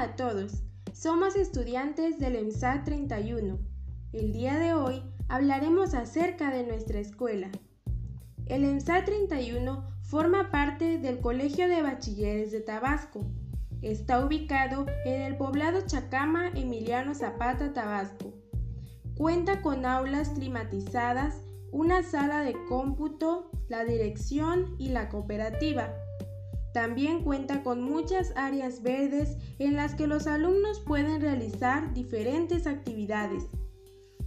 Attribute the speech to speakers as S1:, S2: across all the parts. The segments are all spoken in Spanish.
S1: A todos, somos estudiantes del EMSA 31. El día de hoy hablaremos acerca de nuestra escuela. El EMSA 31 forma parte del Colegio de Bachilleres de Tabasco. Está ubicado en el poblado Chacama Emiliano Zapata, Tabasco. Cuenta con aulas climatizadas, una sala de cómputo, la dirección y la cooperativa. También cuenta con muchas áreas verdes en las que los alumnos pueden realizar diferentes actividades.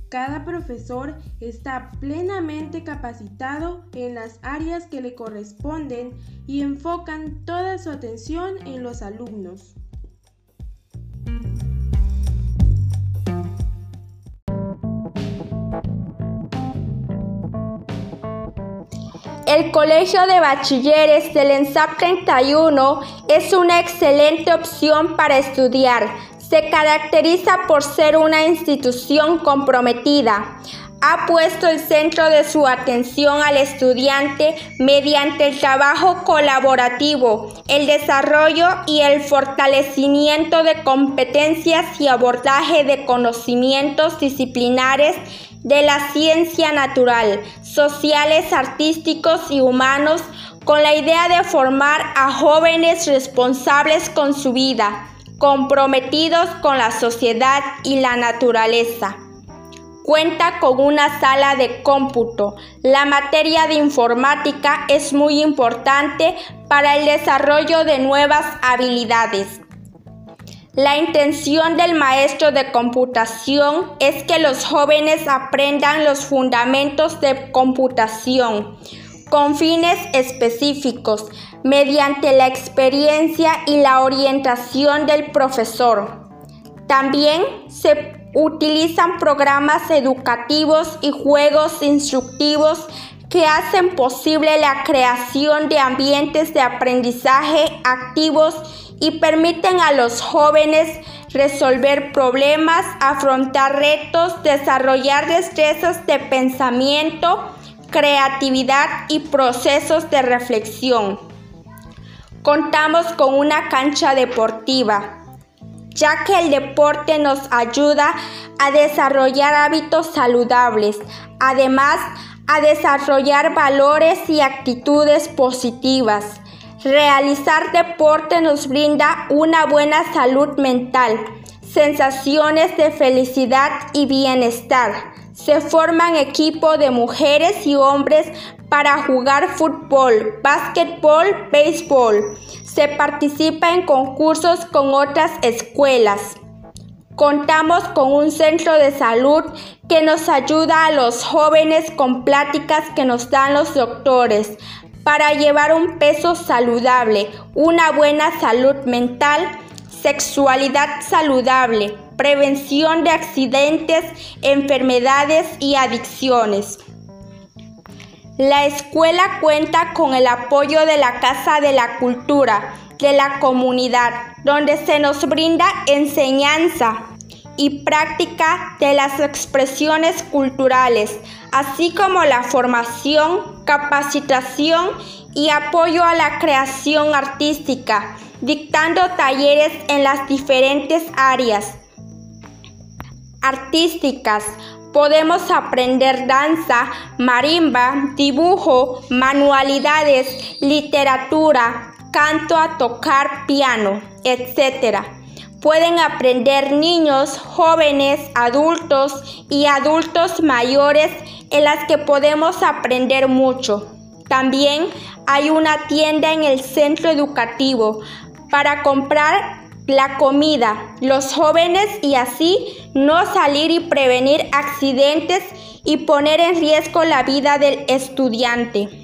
S1: Cada profesor está plenamente capacitado en las áreas que le corresponden y enfocan toda su atención en los alumnos.
S2: El Colegio de Bachilleres del ENSAP 31 es una excelente opción para estudiar. Se caracteriza por ser una institución comprometida. Ha puesto el centro de su atención al estudiante mediante el trabajo colaborativo, el desarrollo y el fortalecimiento de competencias y abordaje de conocimientos disciplinares de la ciencia natural, sociales, artísticos y humanos con la idea de formar a jóvenes responsables con su vida, comprometidos con la sociedad y la naturaleza. Cuenta con una sala de cómputo. La materia de informática es muy importante para el desarrollo de nuevas habilidades. La intención del maestro de computación es que los jóvenes aprendan los fundamentos de computación con fines específicos mediante la experiencia y la orientación del profesor. También se utilizan programas educativos y juegos instructivos que hacen posible la creación de ambientes de aprendizaje activos y permiten a los jóvenes resolver problemas, afrontar retos, desarrollar destrezas de pensamiento, creatividad y procesos de reflexión. Contamos con una cancha deportiva, ya que el deporte nos ayuda a desarrollar hábitos saludables, además a desarrollar valores y actitudes positivas. Realizar deporte nos brinda una buena salud mental, sensaciones de felicidad y bienestar. Se forman equipos de mujeres y hombres para jugar fútbol, básquetbol, béisbol. Se participa en concursos con otras escuelas. Contamos con un centro de salud que nos ayuda a los jóvenes con pláticas que nos dan los doctores para llevar un peso saludable, una buena salud mental, sexualidad saludable, prevención de accidentes, enfermedades y adicciones. La escuela cuenta con el apoyo de la Casa de la Cultura de la comunidad, donde se nos brinda enseñanza y práctica de las expresiones culturales, así como la formación, capacitación y apoyo a la creación artística, dictando talleres en las diferentes áreas artísticas. Podemos aprender danza, marimba, dibujo, manualidades, literatura, canto a tocar piano, etc pueden aprender niños, jóvenes, adultos y adultos mayores en las que podemos aprender mucho. También hay una tienda en el centro educativo para comprar la comida, los jóvenes y así no salir y prevenir accidentes y poner en riesgo la vida del estudiante.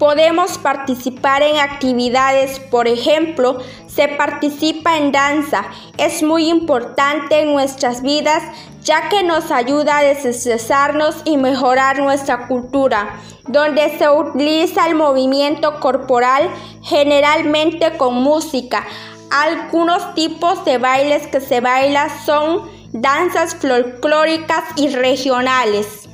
S2: Podemos participar en actividades, por ejemplo, se participa en danza. Es muy importante en nuestras vidas ya que nos ayuda a desestresarnos y mejorar nuestra cultura, donde se utiliza el movimiento corporal generalmente con música. Algunos tipos de bailes que se bailan son danzas folclóricas y regionales.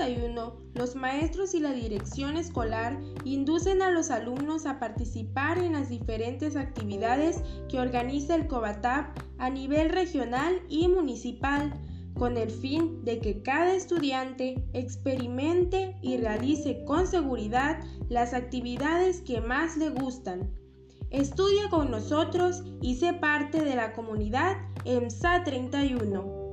S1: EMSA 31, los maestros y la dirección escolar inducen a los alumnos a participar en las diferentes actividades que organiza el COBATAP a nivel regional y municipal, con el fin de que cada estudiante experimente y realice con seguridad las actividades que más le gustan. Estudia con nosotros y sé parte de la comunidad EMSA 31.